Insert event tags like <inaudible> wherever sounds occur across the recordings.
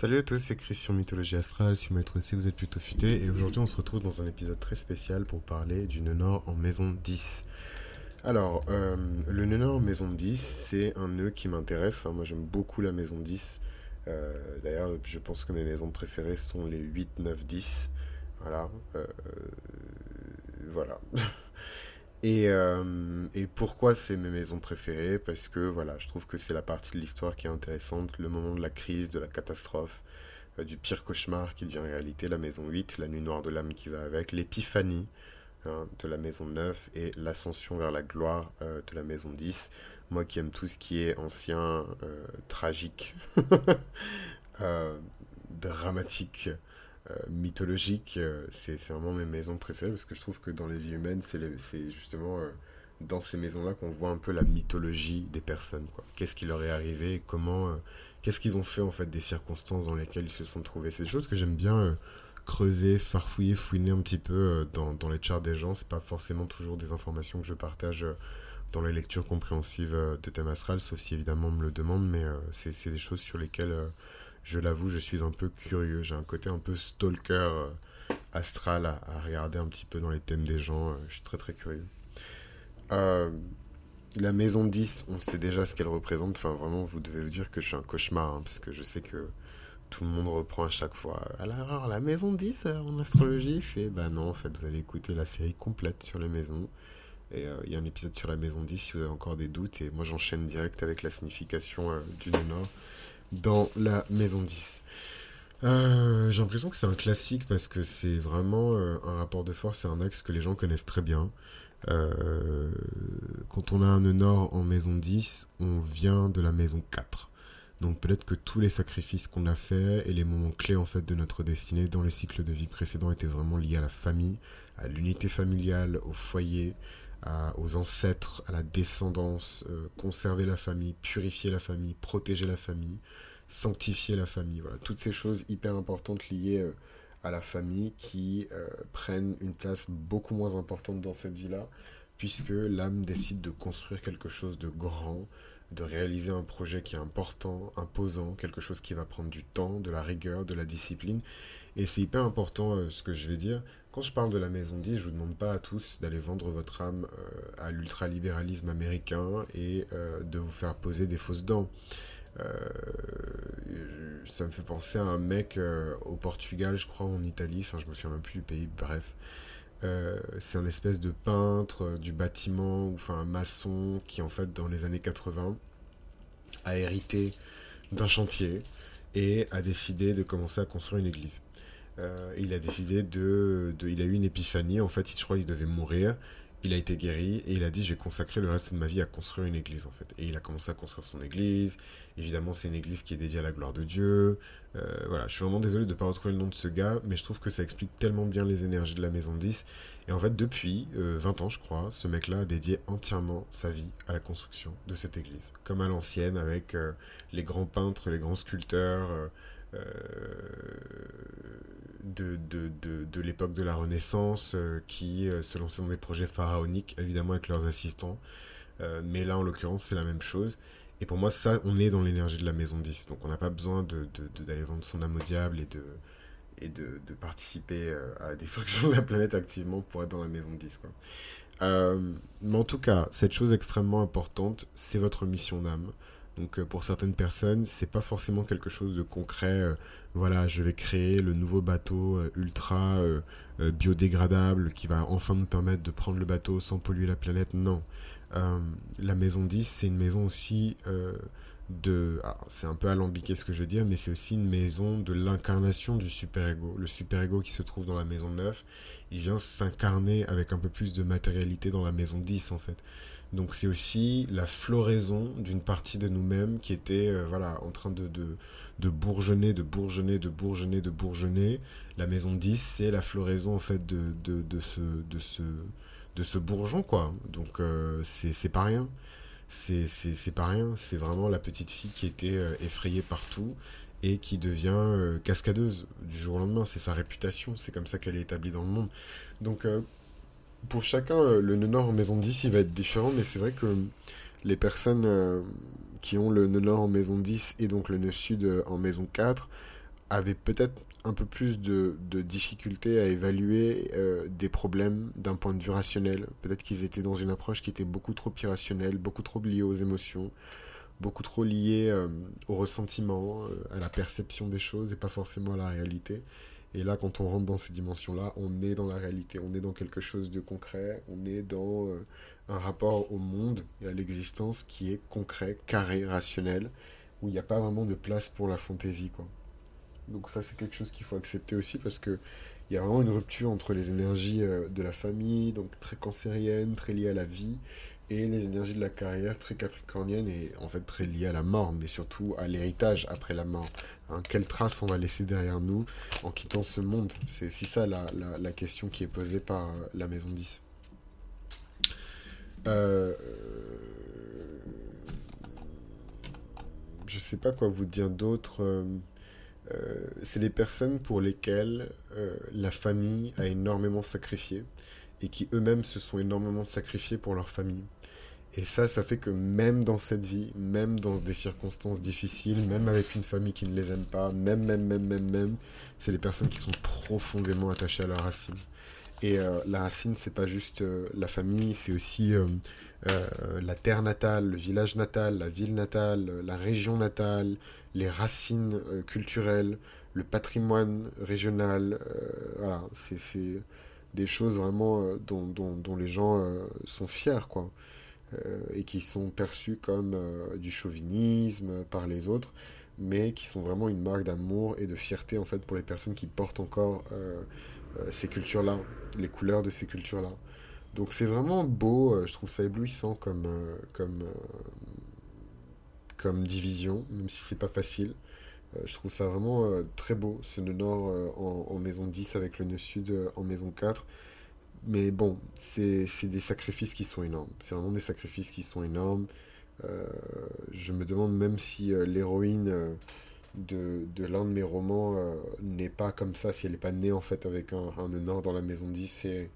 Salut à tous, c'est Christian Mythologie Astrale. Si vous m'avez vous êtes plutôt futé. Et aujourd'hui, on se retrouve dans un épisode très spécial pour parler du nœud nord en maison 10. Alors, euh, le nœud nord en maison 10, c'est un nœud qui m'intéresse. Hein. Moi, j'aime beaucoup la maison 10. Euh, d'ailleurs, je pense que mes maisons préférées sont les 8, 9, 10. Voilà. Euh, voilà. <laughs> Euh, et, pourquoi c'est mes maisons préférées? Parce que voilà, je trouve que c'est la partie de l'histoire qui est intéressante, le moment de la crise, de la catastrophe, euh, du pire cauchemar qui devient réalité, la maison 8, la nuit noire de l'âme qui va avec, l'épiphanie hein, de la maison 9 et l'ascension vers la gloire euh, de la maison 10. Moi qui aime tout ce qui est ancien, tragique, <laughs> dramatique, euh, mythologique, euh, c'est vraiment mes maisons préférées parce que je trouve que dans les vies humaines, c'est justement euh, dans ces maisons-là qu'on voit un peu la mythologie des personnes. Qu'est-ce qui leur est arrivé comment, qu'est-ce qu'ils ont fait en fait des circonstances dans lesquelles ils se sont trouvés. C'est des choses que j'aime bien creuser, farfouiller, fouiner un petit peu dans, dans, les charts des gens. C'est pas forcément toujours des informations que je partage dans les lectures compréhensives de thème astral, sauf si évidemment on me le demande, mais c'est des choses sur lesquelles je l'avoue, je suis un peu curieux. J'ai un côté un peu stalker euh, astral à, regarder un petit peu dans les thèmes des gens. Euh, je suis très très curieux. Euh, la maison 10, on sait déjà ce qu'elle représente. Enfin, vraiment, vous devez vous dire que je suis un cauchemar, hein, parce que je sais que tout le monde reprend à chaque fois. Alors, la maison 10 en astrologie, c'est. Bah non, en fait, vous allez écouter la série complète sur les maisons. Et il y a un épisode sur la maison 10 si vous avez encore des doutes. Et moi, j'enchaîne direct avec la signification du nord dans la maison 10. Euh, j'ai l'impression que c'est un classique parce que c'est vraiment euh, un rapport de force et un axe que les gens connaissent très bien. Euh, quand on a un nord en maison 10, on vient de la maison 4. Donc peut-être que tous les sacrifices qu'on a faits et les moments clés en fait de notre destinée dans les cycles de vie précédents étaient vraiment liés à la famille, à l'unité familiale, au foyer, aux ancêtres, à la descendance, euh, conserver la famille, purifier la famille, protéger la famille, sanctifier la famille. Voilà, toutes ces choses hyper importantes liées euh, à la famille qui euh, prennent une place beaucoup moins importante dans cette vie-là, puisque l'âme décide de construire quelque chose de grand, de réaliser un projet qui est important, imposant, quelque chose qui va prendre du temps, de la rigueur, de la discipline. Et c'est hyper important ce que je vais dire, quand je parle de la maison 10, je vous demande pas à tous d'aller vendre votre âme euh, à l'ultralibéralisme américain et euh, de vous faire poser des fausses dents. Euh, ça me fait penser à un mec au Portugal, je crois, en Italie, enfin je me souviens même plus du pays, bref. c'est un espèce de peintre du bâtiment, ou enfin un maçon qui en fait dans les années 80 a hérité d'un chantier et a décidé de commencer à construire une église. Euh, il a décidé de, Il a eu une épiphanie. En fait, je crois qu'il devait mourir. Il a été guéri et il a dit Je vais consacrer le reste de ma vie à construire une église, en fait. Et il a commencé à construire son église. Évidemment, c'est une église qui est dédiée à la gloire de Dieu. Euh, voilà, je suis vraiment désolé de ne pas retrouver le nom de ce gars, mais je trouve que ça explique tellement bien les énergies de la maison 10. Et en fait, depuis 20 euh, ans, je crois, ce mec-là a dédié entièrement sa vie à la construction de cette église. Comme à l'ancienne, avec les grands peintres, les grands sculpteurs. Euh, de, de, de, de l'époque de la Renaissance euh, qui euh, se lançaient dans des projets pharaoniques, évidemment avec leurs assistants. mais là, en l'occurrence, c'est la même chose. Et pour moi, ça, on est dans l'énergie de la maison 10. Donc on n'a pas besoin d'aller vendre son âme au diable et de, et de, participer à la destruction de la planète activement pour être dans la maison 10. Quoi. mais en tout cas, cette chose extrêmement importante, c'est votre mission d'âme. Donc euh, pour certaines personnes, c'est pas forcément quelque chose de concret. Euh, voilà, je vais créer le nouveau bateau euh, ultra biodégradable qui va enfin nous permettre de prendre le bateau sans polluer la planète. Non. la maison 10, c'est une maison aussi de... C'est un peu alambiqué ce que je veux dire, mais c'est aussi une maison de l'incarnation du super-ego. Le super-ego qui se trouve dans la maison 9, il vient s'incarner avec un peu plus de matérialité dans la maison 10 en fait. Donc c'est aussi la floraison d'une partie de nous-mêmes qui était euh, voilà, en train de, de, bourgeonner, de bourgeonner, de bourgeonner, de bourgeonner. La maison 10, c'est la floraison en fait de, de, de, ce, de, ce, de ce bourgeon, quoi. Donc euh, c'est pas rien. C'est pas rien. C'est vraiment la petite fille qui était euh, effrayée partout et qui devient cascadeuse du jour au lendemain. C'est sa réputation, c'est comme ça qu'elle est établie dans le monde. Donc pour chacun, euh, le nœud nord en maison 10, il va être différent, mais c'est vrai que les personnes euh, qui ont le nœud nord en maison 10 et donc le nœud sud euh, en maison 4 avaient peut-être un peu plus de, de difficulté à évaluer des problèmes d'un point de vue rationnel. Peut-être qu'ils étaient dans une approche qui était beaucoup trop irrationnelle, beaucoup trop liée aux émotions, beaucoup trop liée au ressentiment, à la perception des choses et pas forcément à la réalité. Et là, quand on rentre dans ces dimensions-là, on est dans la réalité, on est dans quelque chose de concret, on est dans un rapport au monde et à l'existence qui est concret, carré, rationnel, où il n'y a pas vraiment de place pour la fantaisie, quoi. Donc ça, c'est quelque chose qu'il faut accepter aussi parce que il y a vraiment une rupture entre les énergies euh, de la famille, donc très cancérienne, très liées à la vie, et les énergies de la carrière, très capricorniennes et en fait très liées à la mort, mais surtout à l'héritage après la mort. Hein, quelle trace on va laisser derrière nous en quittant ce monde? C'est aussi ça la, la, question qui est posée par euh, la maison 10. Euh, je sais pas quoi vous dire d'autre. Euh, euh, c'est des personnes pour lesquelles la famille a énormément sacrifié et qui eux-mêmes se sont énormément sacrifiés pour leur famille. Et ça, ça fait que même dans cette vie, même dans des circonstances difficiles, même avec une famille qui ne les aime pas, même, même, même, même, même, c'est des personnes qui sont profondément attachées à leurs racines. Et euh, la racine, c'est pas juste la famille, c'est aussi la terre natale, le village natal, la ville natale, la région natale, les racines euh, culturelles, le patrimoine régional. Euh, voilà, c'est des choses vraiment euh, dont, dont, les gens sont fiers, quoi. et qui sont perçues comme du chauvinisme par les autres, mais qui sont vraiment une marque d'amour et de fierté, en fait, pour les personnes qui portent encore ces cultures-là, les couleurs de ces cultures-là. Donc c'est vraiment beau, je trouve ça éblouissant comme, comme, comme division, même si c'est pas facile. Euh, je trouve ça vraiment euh, très beau, ce nœud nord euh, en, maison 10 avec le nœud sud en maison 4. Mais bon, c'est des sacrifices qui sont énormes. C'est vraiment des sacrifices qui sont énormes. je me demande même si l'héroïne de, de l'un de mes romans n'est pas comme ça, si elle n'est pas née en fait avec un, un nœud nord dans la maison 10 et,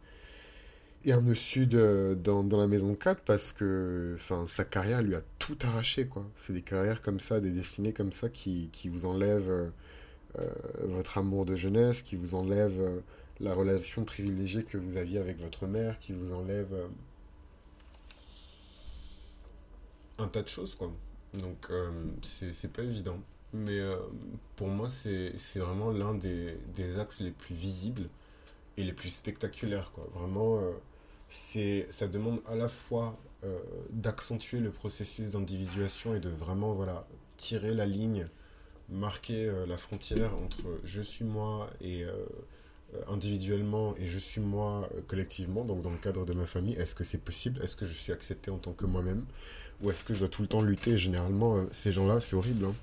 et un nœud sud dans, dans, la maison 4 parce que sa carrière lui a tout arraché. quoi. C'est des carrières comme ça, des destinées comme ça qui, qui vous enlèvent euh, euh, votre amour de jeunesse, qui vous enlèvent la relation privilégiée que vous aviez avec votre mère, qui vous enlèvent un tas de choses. quoi. Donc c'est pas évident. Mais pour moi, c'est vraiment l'un des, des, axes les plus visibles et les plus spectaculaires. Quoi. Vraiment c'est ça demande à la fois euh, d'accentuer le processus d'individuation et de vraiment voilà tirer la ligne, marquer euh, la frontière entre je suis moi et euh, individuellement et je suis moi collectivement, donc dans le cadre de ma famille, est-ce que c'est possible? Est-ce que je suis accepté en tant que moi-même? Ou est-ce que je dois tout le temps lutter? Généralement, ces gens-là, c'est horrible. Hein.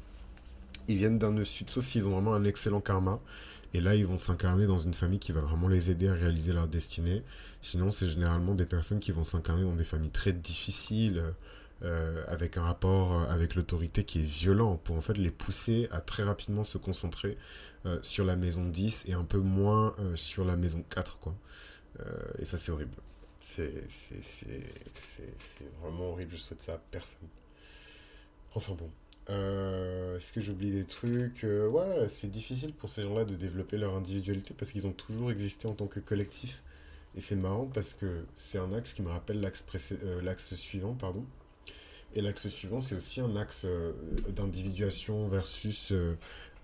Ils viennent d'un sud, sauf s'ils ont vraiment un excellent karma. Et là, ils vont s'incarner dans une famille qui va vraiment les aider à réaliser leur destinée. Sinon, c'est généralement des personnes qui vont s'incarner dans des familles très difficiles, euh, avec un rapport euh, avec l'autorité qui est violent, pour en fait les pousser à très rapidement se concentrer euh, sur la maison 10 et un peu moins sur la maison 4. Quoi. et ça, c'est horrible. C'est vraiment horrible, je souhaite ça à personne. Enfin bon. Euh, est-ce que j'oublie des trucs euh, Ouais, c'est difficile pour ces gens-là de développer leur individualité parce qu'ils ont toujours existé en tant que collectif. Et c'est marrant parce que c'est un axe qui me rappelle l'axe euh, suivant, pardon. Et l'axe suivant, c'est aussi un axe d'individuation versus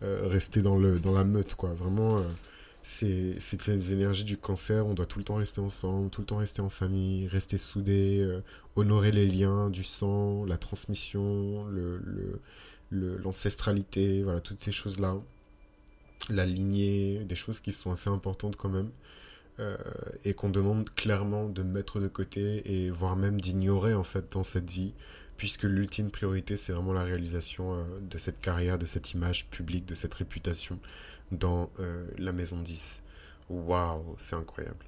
rester dans, le, dans la meute, quoi. Vraiment, c'est les énergies du cancer, on doit tout le temps rester ensemble, tout le temps rester en famille, rester soudés, honorer les liens du sang, la transmission, l'ancestralité, le, voilà, toutes ces choses-là. La lignée, des choses qui sont assez importantes quand même. Euh, et qu'on demande clairement de mettre de côté et voire même d'ignorer en fait dans cette vie, puisque l'ultime priorité c'est vraiment la réalisation euh, de cette carrière, de cette image publique, de cette réputation dans euh, la maison 10. Waouh, c'est incroyable.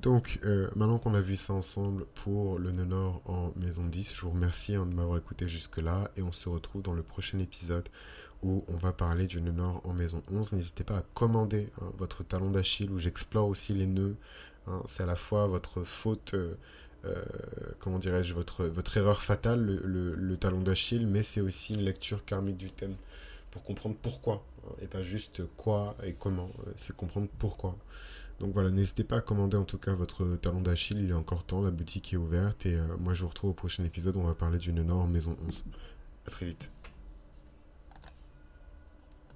Donc, euh, maintenant qu'on a vu ça ensemble pour le nœud nord en maison 10, je vous remercie hein, de m'avoir écouté jusque-là et on se retrouve dans le prochain épisode où on va parler du nœud nord en maison 11. N'hésitez pas à commander hein, votre talon d'Achille où j'explore aussi les nœuds. Hein. C'est à la fois votre faute, euh, comment dirais-je, votre, votre erreur fatale, le, le talon d'Achille, mais c'est aussi une lecture karmique du thème. Pour comprendre pourquoi, hein, et pas juste quoi et comment, c'est comprendre pourquoi. Donc voilà, n'hésitez pas à commander en tout cas votre talon d'Achille, il est encore temps, la boutique est ouverte et moi je vous retrouve au prochain épisode, on va parler d'une énorme maison 11. A très vite.